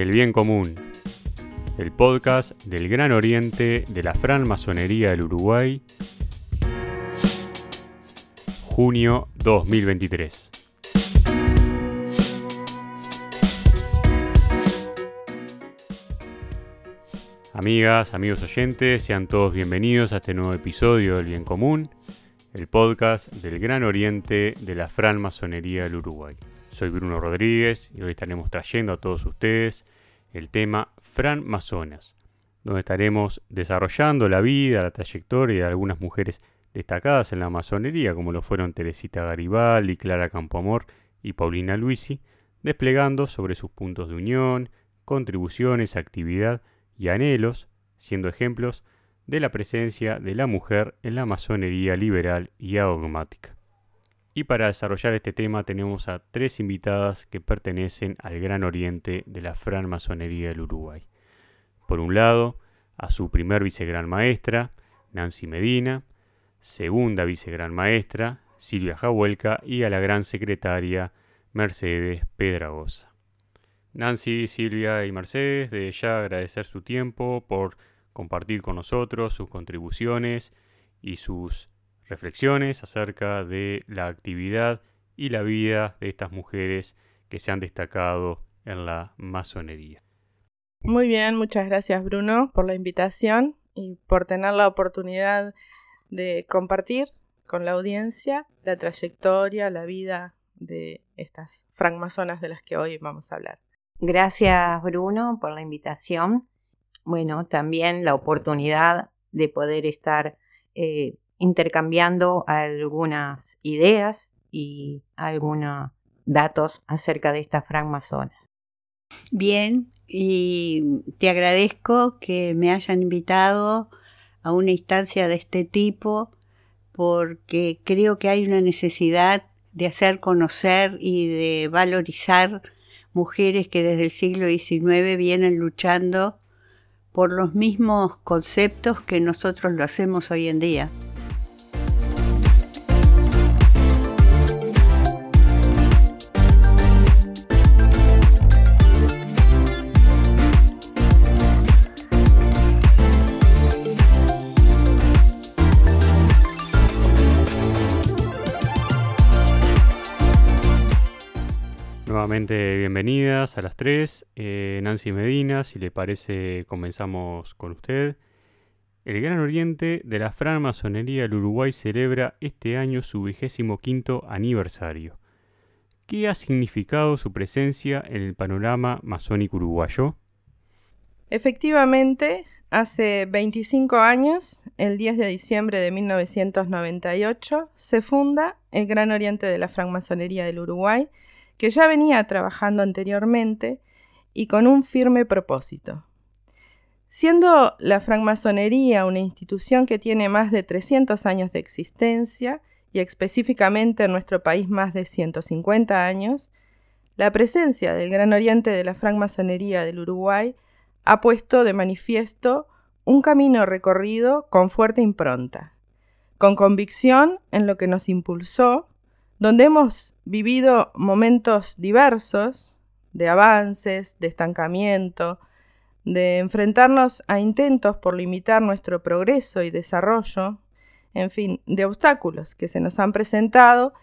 El Bien Común, el podcast del Gran Oriente de la Masonería del Uruguay, junio 2023. Amigas, amigos oyentes, sean todos bienvenidos a este nuevo episodio del Bien Común, el podcast del Gran Oriente de la Masonería del Uruguay. Soy Bruno Rodríguez y hoy estaremos trayendo a todos ustedes el tema Fran Masonas, donde estaremos desarrollando la vida, la trayectoria de algunas mujeres destacadas en la masonería, como lo fueron Teresita Garibaldi, Clara Campoamor y Paulina Luisi, desplegando sobre sus puntos de unión, contribuciones, actividad y anhelos, siendo ejemplos de la presencia de la mujer en la masonería liberal y adogmática. Y para desarrollar este tema tenemos a tres invitadas que pertenecen al Gran Oriente de la francmasonería del Uruguay. Por un lado, a su primer vicegran maestra, Nancy Medina, segunda vicegran maestra, Silvia Jahuelca, y a la gran secretaria, Mercedes Pedragosa. Nancy, Silvia y Mercedes, de ya agradecer su tiempo por compartir con nosotros sus contribuciones y sus reflexiones acerca de la actividad y la vida de estas mujeres que se han destacado en la masonería. Muy bien, muchas gracias Bruno por la invitación y por tener la oportunidad de compartir con la audiencia la trayectoria, la vida de estas francmasonas de las que hoy vamos a hablar. Gracias Bruno por la invitación. Bueno, también la oportunidad de poder estar eh, intercambiando algunas ideas y algunos datos acerca de estas francmasonas. Bien, y te agradezco que me hayan invitado a una instancia de este tipo porque creo que hay una necesidad de hacer conocer y de valorizar mujeres que desde el siglo XIX vienen luchando por los mismos conceptos que nosotros lo hacemos hoy en día. Bienvenidas a las tres. Eh, Nancy Medina, si le parece, comenzamos con usted. El Gran Oriente de la francmasonería del Uruguay celebra este año su vigésimo quinto aniversario. ¿Qué ha significado su presencia en el panorama masónico uruguayo? Efectivamente, hace 25 años, el 10 de diciembre de 1998, se funda el Gran Oriente de la francmasonería del Uruguay, que ya venía trabajando anteriormente y con un firme propósito. Siendo la francmasonería una institución que tiene más de 300 años de existencia y específicamente en nuestro país más de 150 años, la presencia del Gran Oriente de la francmasonería del Uruguay ha puesto de manifiesto un camino recorrido con fuerte impronta, con convicción en lo que nos impulsó donde hemos vivido momentos diversos de avances, de estancamiento, de enfrentarnos a intentos por limitar nuestro progreso y desarrollo, en fin, de obstáculos que se nos han presentado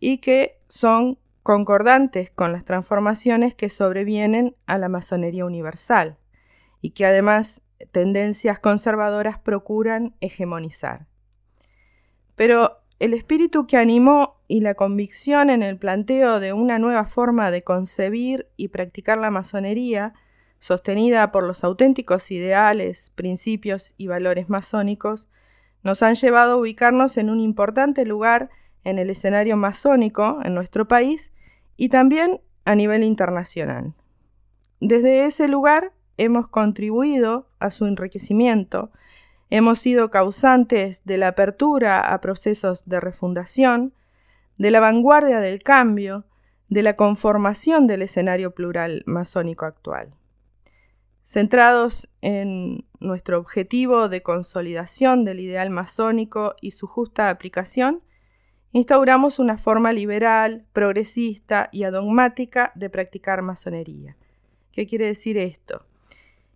y que son concordantes con las transformaciones que sobrevienen a la masonería universal y que además tendencias conservadoras procuran hegemonizar. Pero el espíritu que animó y la convicción en el planteo de una nueva forma de concebir y practicar la masonería, sostenida por los auténticos ideales, principios y valores masónicos, nos han llevado a ubicarnos en un importante lugar en el escenario masónico en nuestro país y también a nivel internacional. Desde ese lugar hemos contribuido a su enriquecimiento Hemos sido causantes de la apertura a procesos de refundación, de la vanguardia del cambio, de la conformación del escenario plural masónico actual. Centrados en nuestro objetivo de consolidación del ideal masónico y su justa aplicación, instauramos una forma liberal, progresista y adogmática de practicar masonería, ¿Qué quiere decir esto?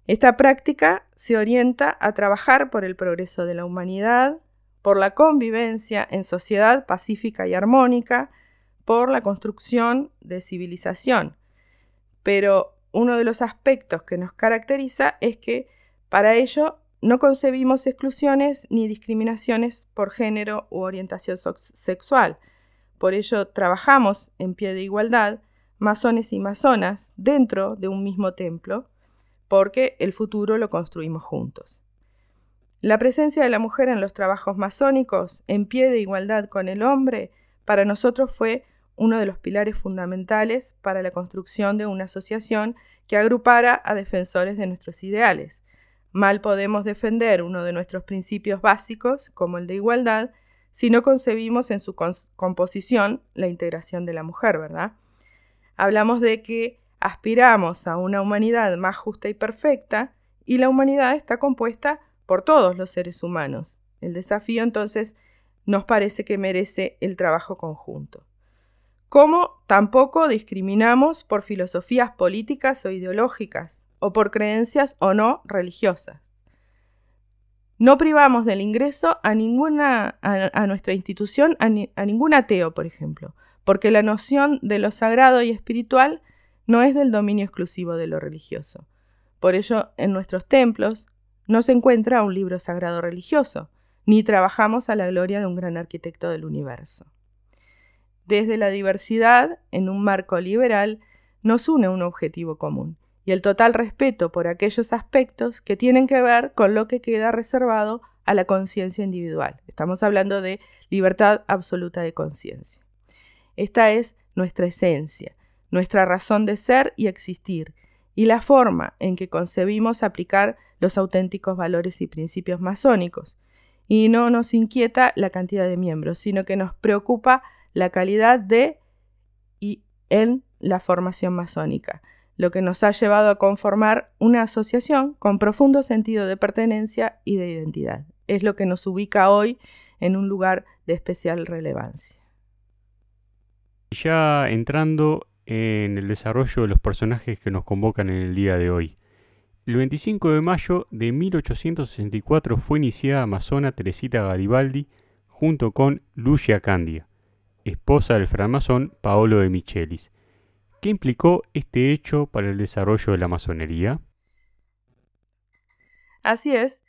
Esta práctica se orienta a trabajar por el progreso de la humanidad, por la convivencia en sociedad pacífica y armónica, por la construcción de civilización. Pero uno de los aspectos que nos caracteriza es que para ello no concebimos exclusiones ni discriminaciones por género u orientación sexual. Por ello trabajamos en pie de igualdad masones y masonas dentro de un mismo templo, porque el futuro lo construimos juntos. La presencia de la mujer en los trabajos masónicos, en pie de igualdad con el hombre, para nosotros fue uno de los pilares fundamentales para la construcción de una asociación que agrupara a defensores de nuestros ideales. Mal podemos defender uno de nuestros principios básicos, como el de igualdad, si no concebimos en su composición la integración de la mujer, ¿verdad? Hablamos de que aspiramos a una humanidad más justa y perfecta, y la humanidad está compuesta por todos los seres humanos. El desafío entonces nos parece que merece el trabajo conjunto. Como tampoco discriminamos por filosofías políticas o ideológicas, o por creencias o no religiosas. No privamos del ingreso a ninguna a, nuestra institución a, a ningún ateo, por ejemplo, porque la noción de lo sagrado y espiritual no es del dominio exclusivo de lo religioso. Por ello, en nuestros templos no se encuentra un libro sagrado religioso, ni trabajamos a la gloria de un gran arquitecto del universo. Desde la diversidad, en un marco liberal, nos une un objetivo común, y el total respeto por aquellos aspectos que tienen que ver con lo que queda reservado a la conciencia individual. Estamos hablando de libertad absoluta de conciencia. Esta es nuestra esencia, nuestra razón de ser y existir, y la forma en que concebimos aplicar los auténticos valores y principios masónicos. Y no nos inquieta la cantidad de miembros, sino que nos preocupa la calidad de y en la formación masónica, lo que nos ha llevado a conformar una asociación con profundo sentido de pertenencia y de identidad. Es lo que nos ubica hoy en un lugar de especial relevancia. Ya entrando en el desarrollo de los personajes que nos convocan en el día de hoy. El 25 de mayo de 1864 fue iniciada Amazona Teresita Garibaldi junto con Lucia Candia, esposa del francmasón Paolo de Michelis. ¿Qué implicó este hecho para el desarrollo de la masonería? Así es,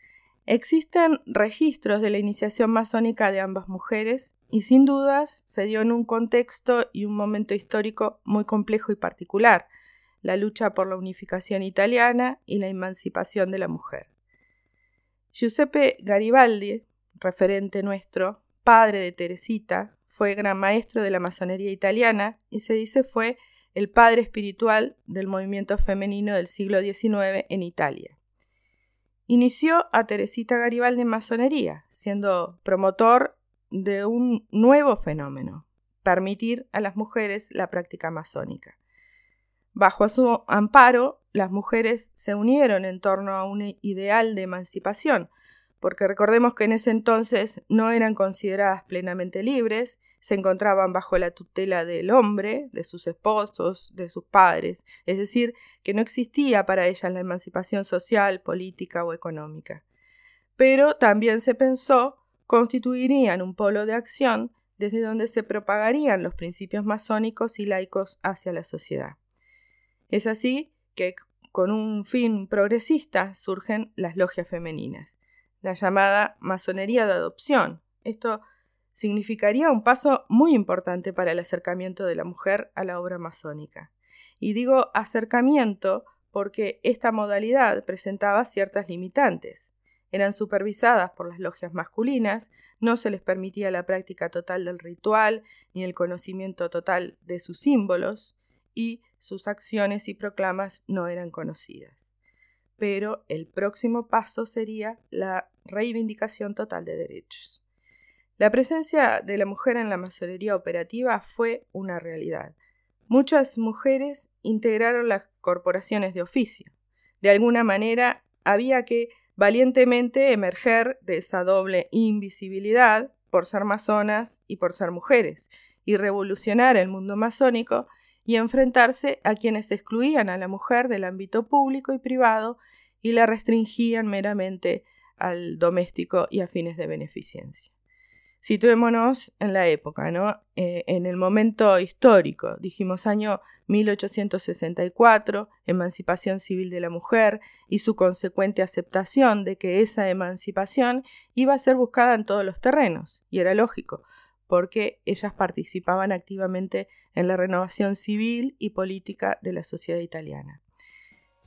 existen registros de la iniciación masónica de ambas mujeres y sin dudas se dio en un contexto y un momento histórico muy complejo y particular, la lucha por la unificación italiana y la emancipación de la mujer. Giuseppe Garibaldi, referente nuestro, padre de Teresita, fue gran maestro de la masonería italiana y se dice fue el padre espiritual del movimiento femenino del siglo XIX en Italia. Inició a Teresita Garibaldi en masonería, siendo promotor de un nuevo fenómeno, permitir a las mujeres la práctica masónica. Bajo su amparo, las mujeres se unieron en torno a un ideal de emancipación, porque recordemos que en ese entonces no eran consideradas plenamente libres, se encontraban bajo la tutela del hombre, de sus esposos, de sus padres, es decir, que no existía para ellas la emancipación social, política o económica. Pero también se pensó constituirían un polo de acción desde donde se propagarían los principios masónicos y laicos hacia la sociedad. Es así que con un fin progresista surgen las logias femeninas, la llamada masonería de adopción. Esto significaría un paso muy importante para el acercamiento de la mujer a la obra masónica. Y digo acercamiento porque esta modalidad presentaba ciertas limitantes eran supervisadas por las logias masculinas, no se les permitía la práctica total del ritual ni el conocimiento total de sus símbolos, y sus acciones y proclamas no eran conocidas. Pero el próximo paso sería la reivindicación total de derechos. La presencia de la mujer en la masonería operativa fue una realidad. Muchas mujeres integraron las corporaciones de oficio. De alguna manera había que valientemente emerger de esa doble invisibilidad por ser masonas y por ser mujeres, y revolucionar el mundo masónico, y enfrentarse a quienes excluían a la mujer del ámbito público y privado y la restringían meramente al doméstico y a fines de beneficencia. Situémonos en la época, ¿no? Eh, en el momento histórico, dijimos año 1864, emancipación civil de la mujer y su consecuente aceptación de que esa emancipación iba a ser buscada en todos los terrenos, y era lógico, porque ellas participaban activamente en la renovación civil y política de la sociedad italiana.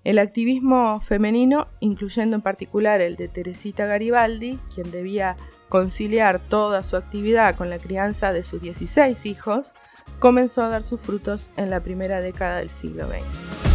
El activismo femenino, incluyendo en particular el de Teresita Garibaldi, quien debía conciliar toda su actividad con la crianza de sus 16 hijos, comenzó a dar sus frutos en la primera década del siglo XX.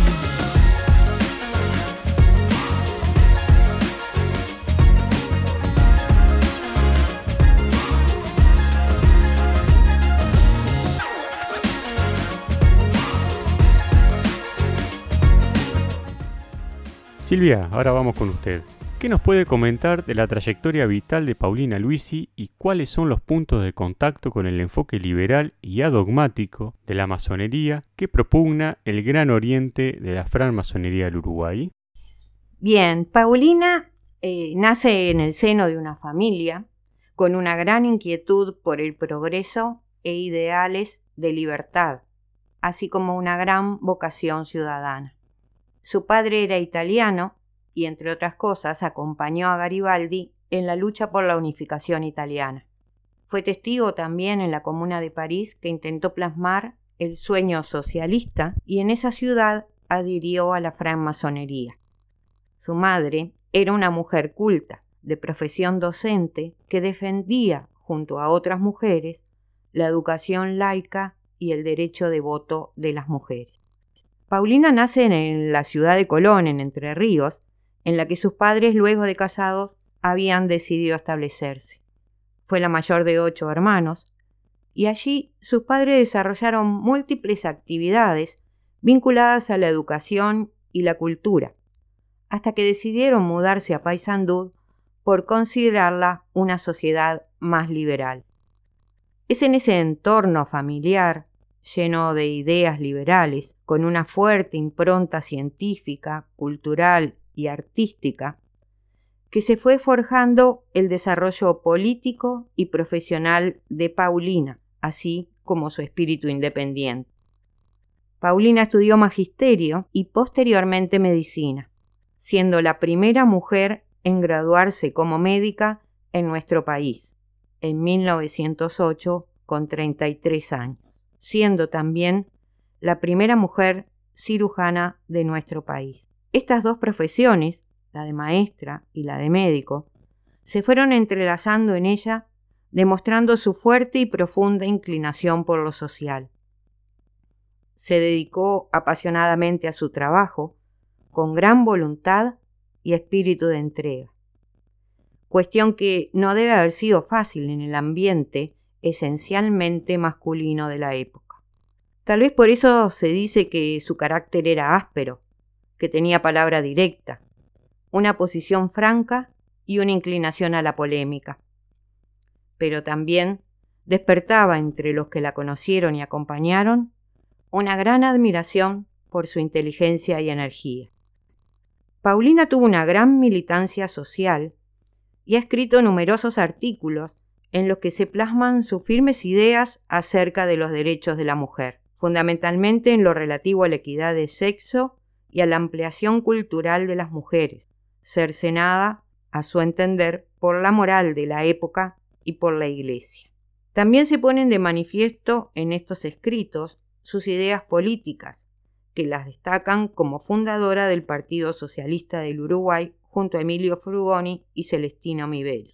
Silvia, ahora vamos con usted. ¿Qué nos puede comentar de la trayectoria vital de Paulina Luisi y cuáles son los puntos de contacto con el enfoque liberal y adogmático de la masonería que propugna el Gran Oriente de la francmasonería del Uruguay? Bien, Paulina eh, nace en el seno de una familia con una gran inquietud por el progreso e ideales de libertad, así como una gran vocación ciudadana. Su padre era italiano y, entre otras cosas, acompañó a Garibaldi en la lucha por la unificación italiana. Fue testigo también en la Comuna de París que intentó plasmar el sueño socialista y en esa ciudad adhirió a la francmasonería. Su madre era una mujer culta, de profesión docente, que defendía, junto a otras mujeres, la educación laica y el derecho de voto de las mujeres. Paulina nace en la ciudad de Colón, en Entre Ríos, en la que sus padres, luego de casados, habían decidido establecerse. Fue la mayor de ocho hermanos, y allí sus padres desarrollaron múltiples actividades vinculadas a la educación y la cultura, hasta que decidieron mudarse a Paysandú por considerarla una sociedad más liberal. Es en ese entorno familiar, lleno de ideas liberales, con una fuerte impronta científica, cultural y artística, que se fue forjando el desarrollo político y profesional de Paulina, así como su espíritu independiente. Paulina estudió magisterio y posteriormente medicina, siendo la primera mujer en graduarse como médica en nuestro país, en 1908 con 33 años, siendo también la primera mujer cirujana de nuestro país. Estas dos profesiones, la de maestra y la de médico, se fueron entrelazando en ella, demostrando su fuerte y profunda inclinación por lo social. Se dedicó apasionadamente a su trabajo, con gran voluntad y espíritu de entrega. Cuestión que no debe haber sido fácil en el ambiente esencialmente masculino de la época. Tal vez por eso se dice que su carácter era áspero, que tenía palabra directa, una posición franca y una inclinación a la polémica. Pero también despertaba entre los que la conocieron y acompañaron una gran admiración por su inteligencia y energía. Paulina tuvo una gran militancia social y ha escrito numerosos artículos en los que se plasman sus firmes ideas acerca de los derechos de la mujer fundamentalmente en lo relativo a la equidad de sexo y a la ampliación cultural de las mujeres, cercenada, a su entender, por la moral de la época y por la Iglesia. También se ponen de manifiesto en estos escritos sus ideas políticas, que las destacan como fundadora del Partido Socialista del Uruguay junto a Emilio Frugoni y Celestino Mibeli.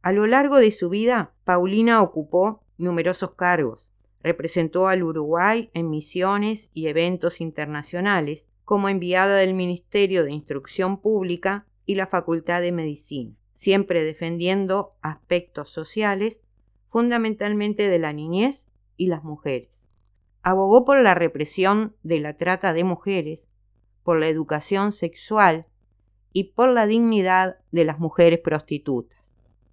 A lo largo de su vida, Paulina ocupó numerosos cargos, Representó al Uruguay en misiones y eventos internacionales como enviada del Ministerio de Instrucción Pública y la Facultad de Medicina, siempre defendiendo aspectos sociales, fundamentalmente de la niñez y las mujeres. Abogó por la represión de la trata de mujeres, por la educación sexual y por la dignidad de las mujeres prostitutas.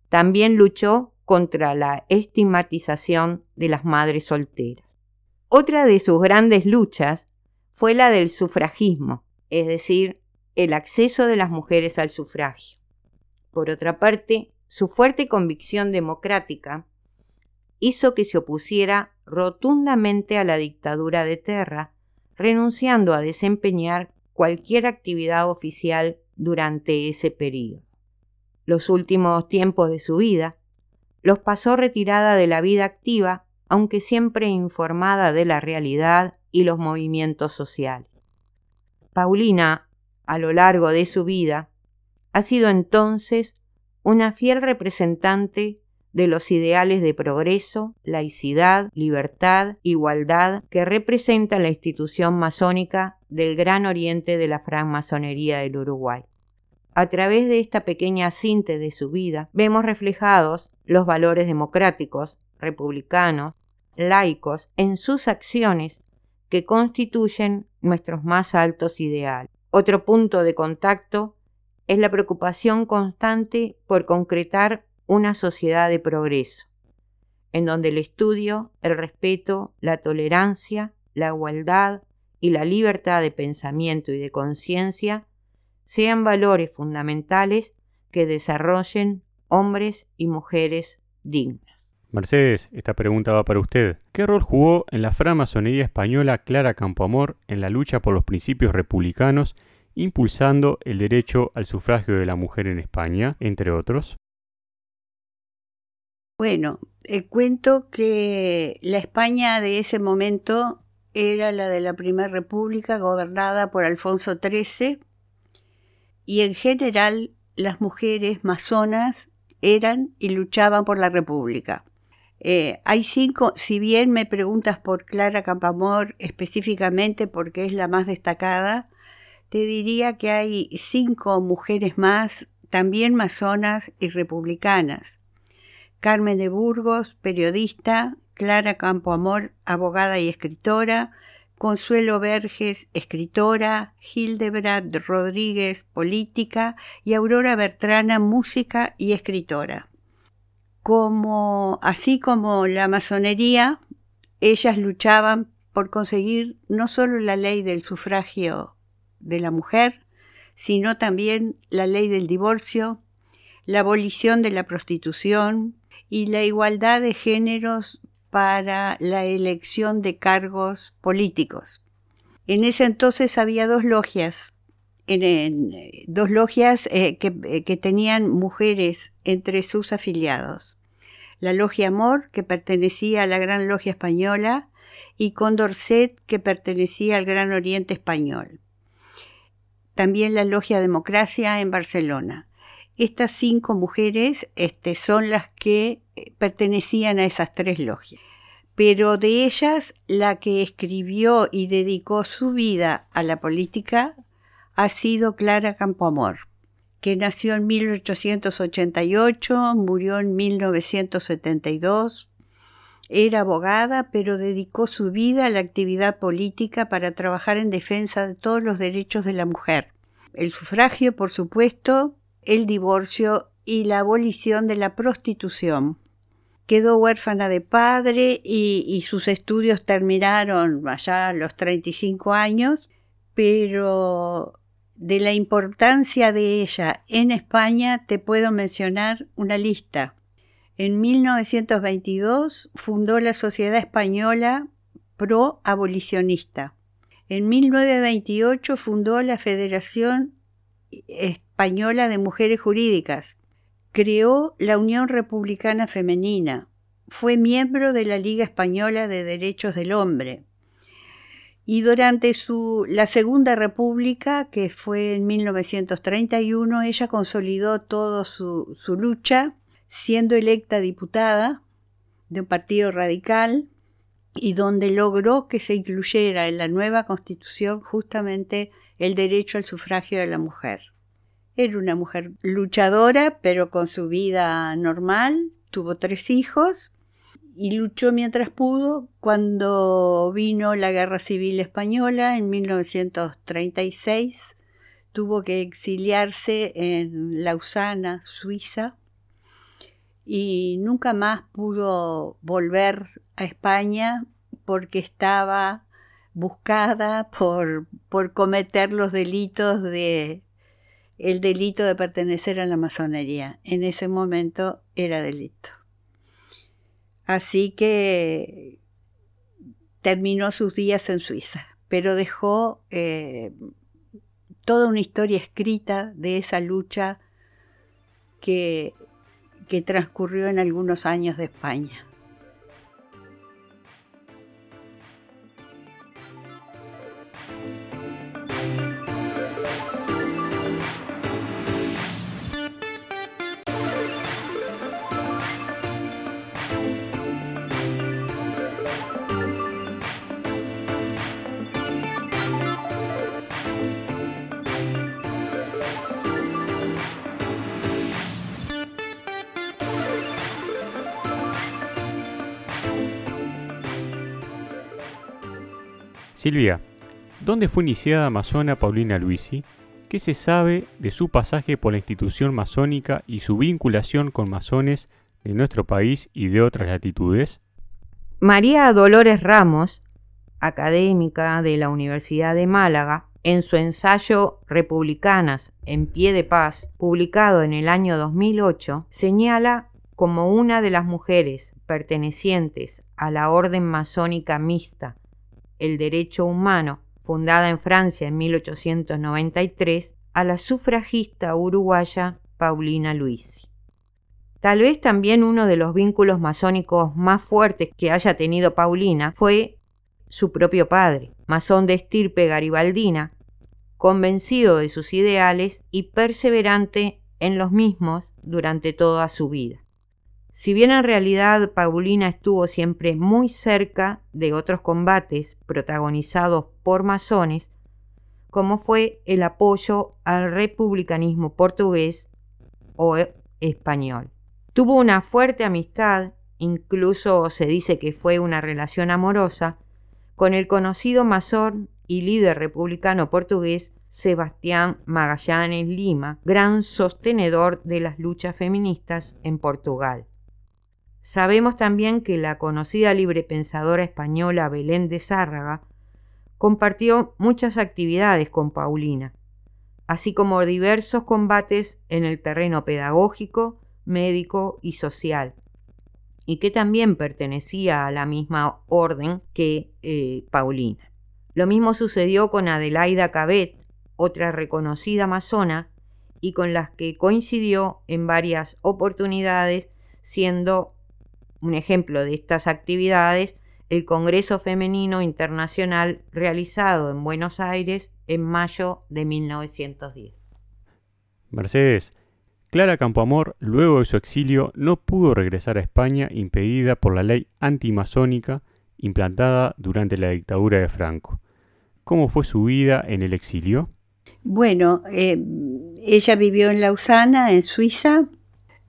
También luchó contra la estigmatización de las madres solteras. Otra de sus grandes luchas fue la del sufragismo, es decir, el acceso de las mujeres al sufragio. Por otra parte, su fuerte convicción democrática hizo que se opusiera rotundamente a la dictadura de Terra, renunciando a desempeñar cualquier actividad oficial durante ese periodo. Los últimos tiempos de su vida los pasó retirada de la vida activa, aunque siempre informada de la realidad y los movimientos sociales. Paulina, a lo largo de su vida, ha sido entonces una fiel representante de los ideales de progreso, laicidad, libertad, igualdad que representa la institución masónica del Gran Oriente de la francmasonería del Uruguay. A través de esta pequeña síntesis de su vida, vemos reflejados los valores democráticos, republicanos, laicos en sus acciones que constituyen nuestros más altos ideales. Otro punto de contacto es la preocupación constante por concretar una sociedad de progreso, en donde el estudio, el respeto, la tolerancia, la igualdad y la libertad de pensamiento y de conciencia sean valores fundamentales que desarrollen hombres y mujeres dignos. Mercedes, esta pregunta va para usted. ¿Qué rol jugó en la francmasonería española Clara Campoamor en la lucha por los principios republicanos impulsando el derecho al sufragio de la mujer en España, entre otros? Bueno, cuento que la España de ese momento era la de la Primera República gobernada por Alfonso XIII y en general las mujeres masonas eran y luchaban por la República. Eh, hay cinco, si bien me preguntas por Clara Campamor específicamente porque es la más destacada, te diría que hay cinco mujeres más, también masonas y republicanas. Carmen de Burgos, periodista, Clara Campoamor, abogada y escritora, Consuelo Verges, escritora, Hildebrand Rodríguez, política, y Aurora Bertrana, música y escritora. Como, así como la masonería, ellas luchaban por conseguir no solo la ley del sufragio de la mujer, sino también la ley del divorcio, la abolición de la prostitución y la igualdad de géneros para la elección de cargos políticos. En ese entonces había dos logias, en, dos logias eh, que, eh, que tenían mujeres entre sus afiliados. La Logia Amor, que pertenecía a la Gran Logia Española, y Condorcet, que pertenecía al Gran Oriente Español también la Logia Democracia en Barcelona. Estas cinco mujeres este, son las que eh, pertenecían a esas tres logias. Pero de ellas, la que escribió y dedicó su vida a la política ha sido Clara Campoamor, que nació en 1888, murió en 1972, era abogada, pero dedicó su vida a la actividad política para trabajar en defensa de todos los derechos de la mujer. El sufragio, por supuesto, el divorcio y la abolición de la prostitución. Quedó huérfana de padre y, sus estudios terminaron allá a los 35 años, pero de la importancia de ella en España te puedo mencionar una lista. En 1922 fundó la Sociedad Española Pro Abolicionista. En 1928 fundó la Federación Española de Mujeres Jurídicas. Creó la Unión Republicana Femenina. Fue miembro de la Liga Española de Derechos del Hombre. Y durante su, la Segunda República, que fue en 1931, ella consolidó toda su, su lucha siendo electa diputada de un partido radical y donde logró que se incluyera en la nueva constitución justamente el derecho al sufragio de la mujer. Era una mujer luchadora, pero con su vida normal, tuvo tres hijos y luchó mientras pudo. Cuando vino la Guerra Civil Española en 1936, tuvo que exiliarse en Lausana, Suiza, y nunca más pudo volver a España porque estaba buscada por, por cometer los delitos de el delito de pertenecer a la masonería. En ese momento era delito. Así que terminó sus días en Suiza, pero dejó eh, toda una historia escrita de esa lucha que, que transcurrió en algunos años de España. Silvia, ¿dónde fue iniciada masona Paulina Luisi? ¿Qué se sabe de su pasaje por la institución masónica y su vinculación con masones de nuestro país y de otras latitudes? María Dolores Ramos, académica de la Universidad de Málaga, en su ensayo Republicanas en pie de paz, publicado en el año 2008, señala como una de las mujeres pertenecientes a la orden masónica mixta el derecho humano, fundada en Francia en 1893, a la sufragista uruguaya Paulina Luisi. Tal vez también uno de los vínculos masónicos más fuertes que haya tenido Paulina fue su propio padre, masón de estirpe garibaldina, convencido de sus ideales y perseverante en los mismos durante toda su vida. Si bien en realidad Paulina estuvo siempre muy cerca de otros combates protagonizados por masones, como fue el apoyo al republicanismo portugués o español. Tuvo una fuerte amistad, incluso se dice que fue una relación amorosa, con el conocido masón y líder republicano portugués Sebastián Magallanes Lima, gran sostenedor de las luchas feministas en Portugal. Sabemos también que la conocida librepensadora española Belén de Zárraga compartió muchas actividades con Paulina, así como diversos combates en el terreno pedagógico, médico y social, y que también pertenecía a la misma orden que eh, Paulina. Lo mismo sucedió con Adelaida Cabet, otra reconocida masona, y con las que coincidió en varias oportunidades, siendo un ejemplo de estas actividades, el Congreso Femenino Internacional realizado en Buenos Aires en mayo de 1910. Mercedes, Clara Campoamor, luego de su exilio, no pudo regresar a España impedida por la ley antimasónica implantada durante la dictadura de Franco. ¿Cómo fue su vida en el exilio? Bueno, eh, ella vivió en Lausana, en Suiza,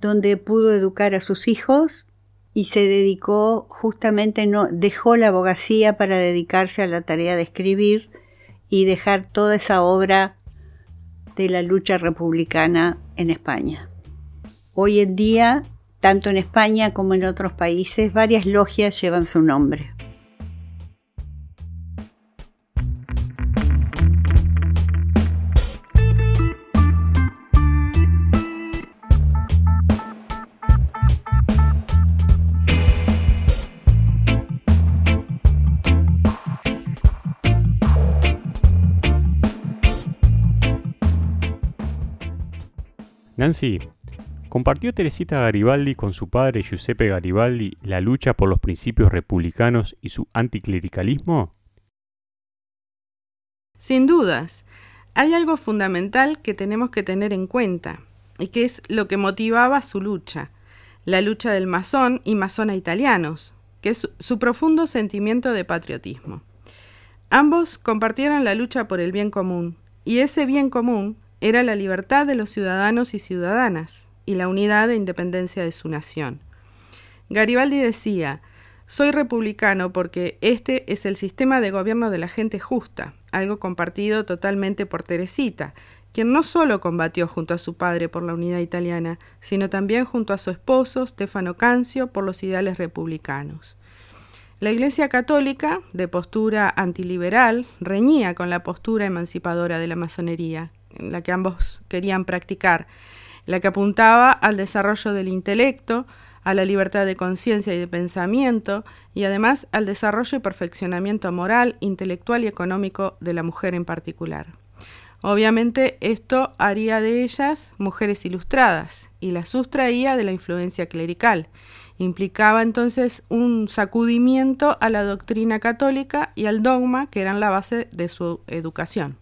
donde pudo educar a sus hijos y se dedicó justamente, no, dejó la abogacía para dedicarse a la tarea de escribir y dejar toda esa obra de la lucha republicana en España. Hoy en día, tanto en España como en otros países, varias logias llevan su nombre. ¿Compartió Teresita Garibaldi con su padre Giuseppe Garibaldi la lucha por los principios republicanos y su anticlericalismo? Sin dudas, hay algo fundamental que tenemos que tener en cuenta, y que es lo que motivaba su lucha, la lucha del masón y masona italianos, que es su profundo sentimiento de patriotismo. Ambos compartieron la lucha por el bien común, y ese bien común era la libertad de los ciudadanos y ciudadanas y la unidad e independencia de su nación. Garibaldi decía, soy republicano porque este es el sistema de gobierno de la gente justa, algo compartido totalmente por Teresita, quien no solo combatió junto a su padre por la unidad italiana, sino también junto a su esposo, Stefano Cancio, por los ideales republicanos. La Iglesia Católica, de postura antiliberal, reñía con la postura emancipadora de la masonería, la que ambos querían practicar, la que apuntaba al desarrollo del intelecto, a la libertad de conciencia y de pensamiento, y además al desarrollo y perfeccionamiento moral, intelectual y económico de la mujer en particular. Obviamente esto haría de ellas mujeres ilustradas y las sustraía de la influencia clerical. Implicaba entonces un sacudimiento a la doctrina católica y al dogma que eran la base de su educación.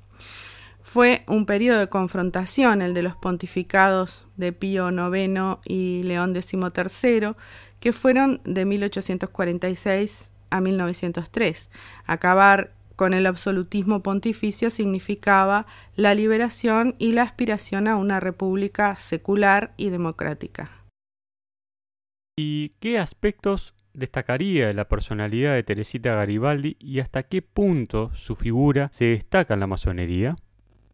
Fue un periodo de confrontación el de los pontificados de Pío IX y León XIII, que fueron de 1846 a 1903. Acabar con el absolutismo pontificio significaba la liberación y la aspiración a una república secular y democrática. ¿Y qué aspectos destacaría de la personalidad de Teresita Garibaldi y hasta qué punto su figura se destaca en la masonería?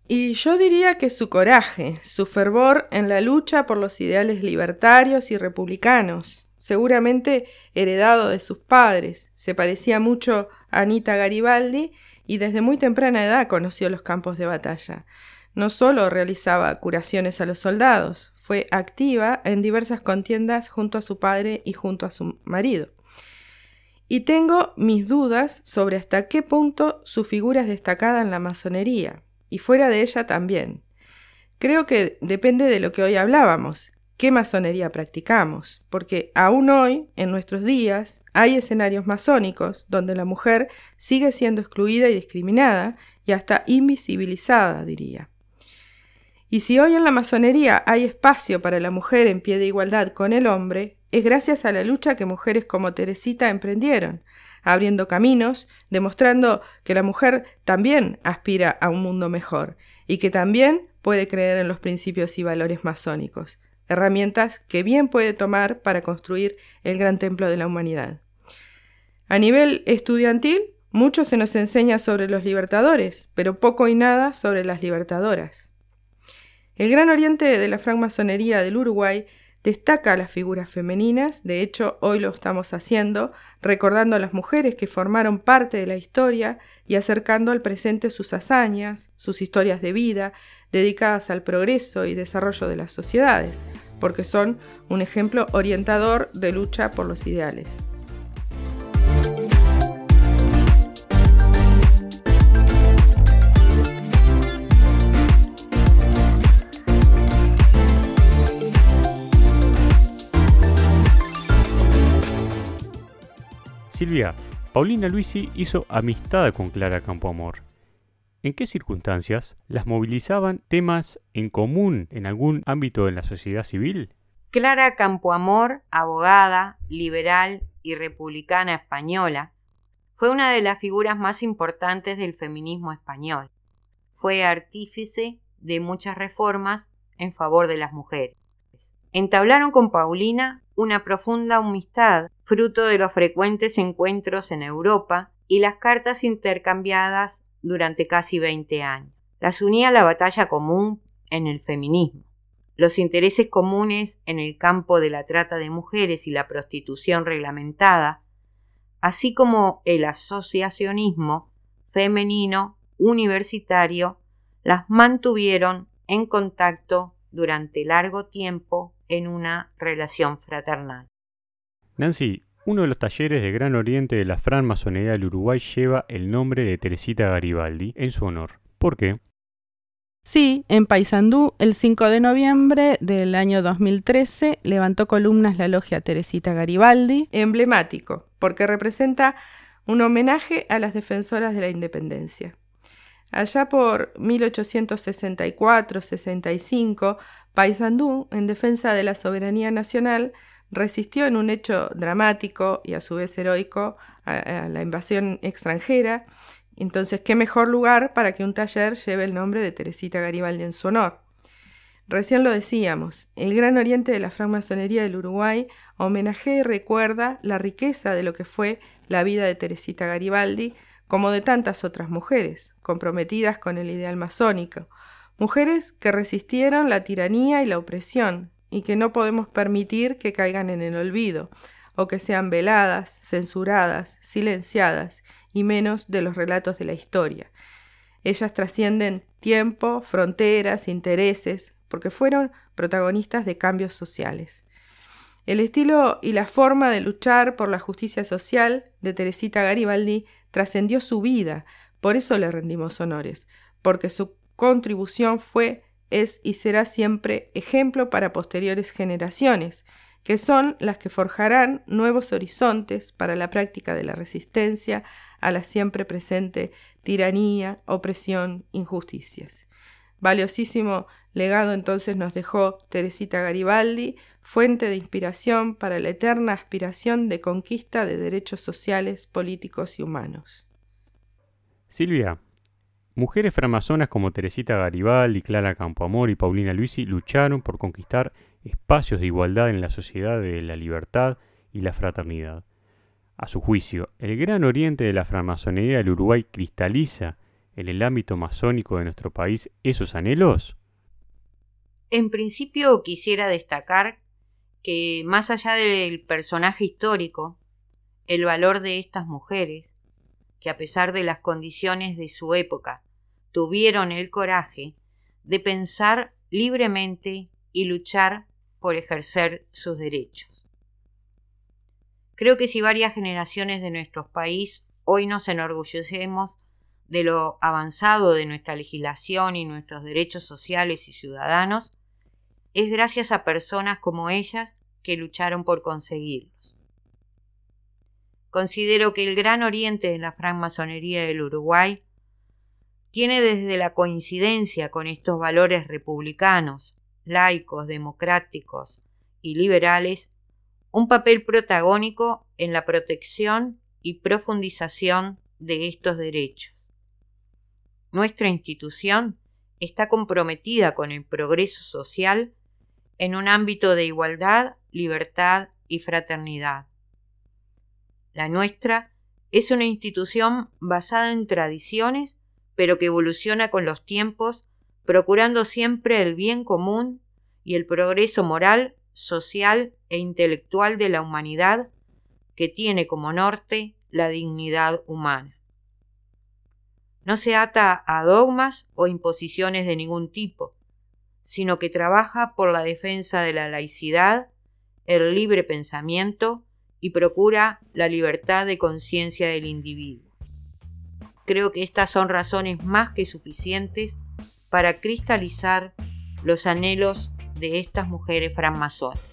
Y yo diría que su coraje, su fervor en la lucha por los ideales libertarios y republicanos, seguramente heredado de sus padres, se parecía mucho Anita Garibaldi y desde muy temprana edad conoció los campos de batalla. No solo realizaba curaciones a los soldados, fue activa en diversas contiendas junto a su padre y junto a su marido. Y tengo mis dudas sobre hasta qué punto su figura es destacada en la masonería, y fuera de ella también. Creo que depende de lo que hoy hablábamos, qué masonería practicamos, porque aún hoy, en nuestros días, hay escenarios masónicos donde la mujer sigue siendo excluida y discriminada y hasta invisibilizada, diría. Y si hoy en la masonería hay espacio para la mujer en pie de igualdad con el hombre, es gracias a la lucha que mujeres como Teresita emprendieron, abriendo caminos, demostrando que la mujer también aspira a un mundo mejor y que también puede creer en los principios y valores masónicos, herramientas que bien puede tomar para construir el gran templo de la humanidad. A nivel estudiantil, mucho se nos enseña sobre los libertadores, pero poco y nada sobre las libertadoras. El Gran Oriente de la francmasonería del Uruguay destaca las figuras femeninas, de hecho hoy lo estamos haciendo, recordando a las mujeres que formaron parte de la historia y acercando al presente sus hazañas, sus historias de vida, dedicadas al progreso y desarrollo de las sociedades, porque son un ejemplo orientador de lucha por los ideales. Silvia, Paulina Luisi hizo amistad con Clara Campoamor. ¿En qué circunstancias las movilizaban temas en común en algún ámbito de la sociedad civil? Clara Campoamor, abogada, liberal y republicana española, fue una de las figuras más importantes del feminismo español. Fue artífice de muchas reformas en favor de las mujeres. Entablaron con Paulina una profunda amistad, fruto de los frecuentes encuentros en Europa y las cartas intercambiadas durante casi 20 años. Las unía la batalla común en el feminismo, los intereses comunes en el campo de la trata de mujeres y la prostitución reglamentada, así como el asociacionismo femenino universitario, las mantuvieron en contacto durante largo tiempo en una relación fraternal. Nancy, uno de los talleres de Gran Oriente de la francmasonería del Uruguay lleva el nombre de Teresita Garibaldi en su honor. ¿Por qué? Sí, en Paysandú, el 5 de noviembre del año 2013, levantó columnas la logia Teresita Garibaldi, emblemático, porque representa un homenaje a las defensoras de la independencia. Allá por 1864-65, Paysandú, en defensa de la soberanía nacional, resistió en un hecho dramático y a su vez heroico a, la invasión extranjera. Entonces, ¿qué mejor lugar para que un taller lleve el nombre de Teresita Garibaldi en su honor? Recién lo decíamos, el Gran Oriente de la francmasonería del Uruguay homenajea y recuerda la riqueza de lo que fue la vida de Teresita Garibaldi, como de tantas otras mujeres, comprometidas con el ideal masónico, mujeres que resistieron la tiranía y la opresión, y que no podemos permitir que caigan en el olvido, o que sean veladas, censuradas, silenciadas, y menos de los relatos de la historia. Ellas trascienden tiempo, fronteras, intereses, porque fueron protagonistas de cambios sociales. El estilo y la forma de luchar por la justicia social de Teresita Garibaldi trascendió su vida, por eso le rendimos honores, porque su contribución fue, es y será siempre ejemplo para posteriores generaciones, que son las que forjarán nuevos horizontes para la práctica de la resistencia a la siempre presente tiranía, opresión, injusticias. Valiosísimo legado entonces nos dejó Teresita Garibaldi, fuente de inspiración para la eterna aspiración de conquista de derechos sociales, políticos y humanos. Silvia, mujeres framazonas como Teresita Garibaldi, Clara Campoamor y Paulina Luisi lucharon por conquistar espacios de igualdad en la sociedad de la libertad y la fraternidad. A su juicio, el gran oriente de la francmasonería del Uruguay cristaliza en el ámbito masónico de nuestro país esos anhelos? En principio quisiera destacar que más allá del personaje histórico, el valor de estas mujeres, que a pesar de las condiciones de su época, tuvieron el coraje de pensar libremente y luchar por ejercer sus derechos. Creo que si varias generaciones de nuestro país hoy nos enorgullecemos de lo avanzado de nuestra legislación y nuestros derechos sociales y ciudadanos, es gracias a personas como ellas que lucharon por conseguirlos. Considero que el gran oriente de la francmasonería del Uruguay tiene desde la coincidencia con estos valores republicanos, laicos, democráticos y liberales un papel protagónico en la protección y profundización de estos derechos. Nuestra institución está comprometida con el progreso social en un ámbito de igualdad, libertad y fraternidad. La nuestra es una institución basada en tradiciones, pero que evoluciona con los tiempos, procurando siempre el bien común y el progreso moral social e intelectual de la humanidad que tiene como norte la dignidad humana. No se ata a dogmas o imposiciones de ningún tipo, sino que trabaja por la defensa de la laicidad, el libre pensamiento y procura la libertad de conciencia del individuo. Creo que estas son razones más que suficientes para cristalizar los anhelos de estas mujeres francmasonas.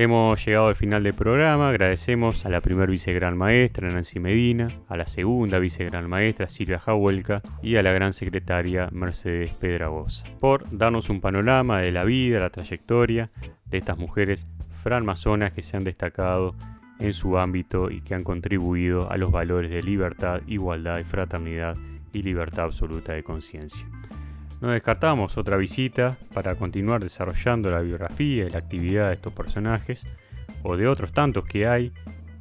Hemos llegado al final del programa, agradecemos a la primer vicegran maestra Nancy Medina, a la segunda vicegran maestra Silvia Jahuelca y a la gran secretaria Mercedes Pedragosa por darnos un panorama de la vida, la trayectoria de estas mujeres francmasonas que se han destacado en su ámbito y que han contribuido a los valores de libertad, igualdad y fraternidad y libertad absoluta de conciencia. No descartamos otra visita para continuar desarrollando la biografía y la actividad de estos personajes o de otros tantos que hay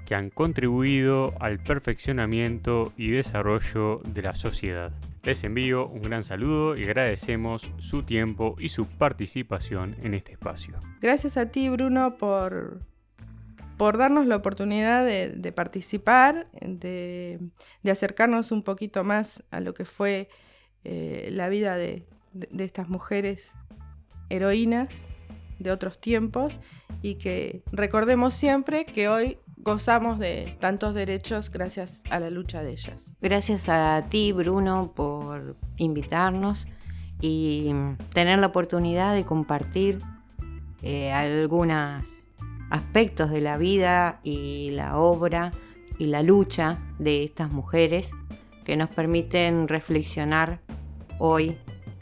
que han contribuido al perfeccionamiento y desarrollo de la sociedad. Les envío un gran saludo y agradecemos su tiempo y su participación en este espacio. Gracias a ti Bruno por por darnos la oportunidad de, participar, de, acercarnos un poquito más a lo que fue eh, la vida de, estas mujeres heroínas de otros tiempos y que recordemos siempre que hoy gozamos de tantos derechos gracias a la lucha de ellas. Gracias a ti, Bruno, por invitarnos y tener la oportunidad de compartir eh, algunas aspectos de la vida y la obra y la lucha de estas mujeres que nos permiten reflexionar hoy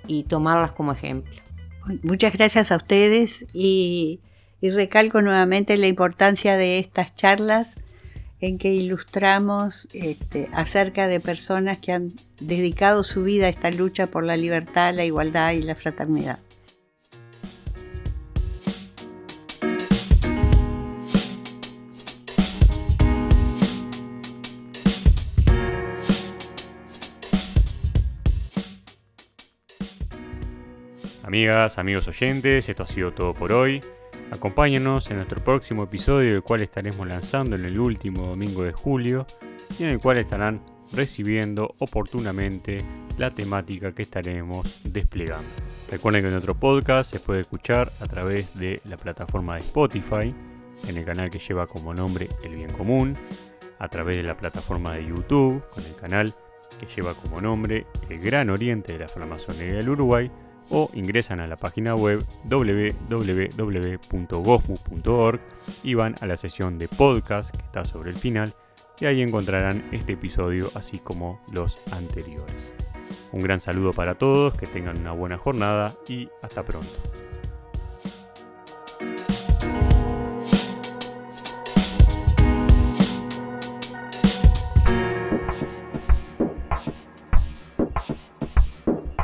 y tomarlas como ejemplo. Muchas gracias a ustedes y, recalco nuevamente la importancia de estas charlas en que ilustramos este, acerca de personas que han dedicado su vida a esta lucha por la libertad, la igualdad y la fraternidad. Amigas, amigos oyentes, esto ha sido todo por hoy. Acompáñanos en nuestro próximo episodio, el cual estaremos lanzando en el último domingo de julio y en el cual estarán recibiendo oportunamente la temática que estaremos desplegando. Recuerden que nuestro podcast se puede escuchar a través de la plataforma de Spotify, en el canal que lleva como nombre El Bien Común, a través de la plataforma de YouTube, con el canal que lleva como nombre El Gran Oriente de la Flamazonería del Uruguay, o ingresan a la página web www.gosmu.org y van a la sesión de podcast que está sobre el final y ahí encontrarán este episodio así como los anteriores. Un gran saludo para todos, que tengan una buena jornada y hasta pronto.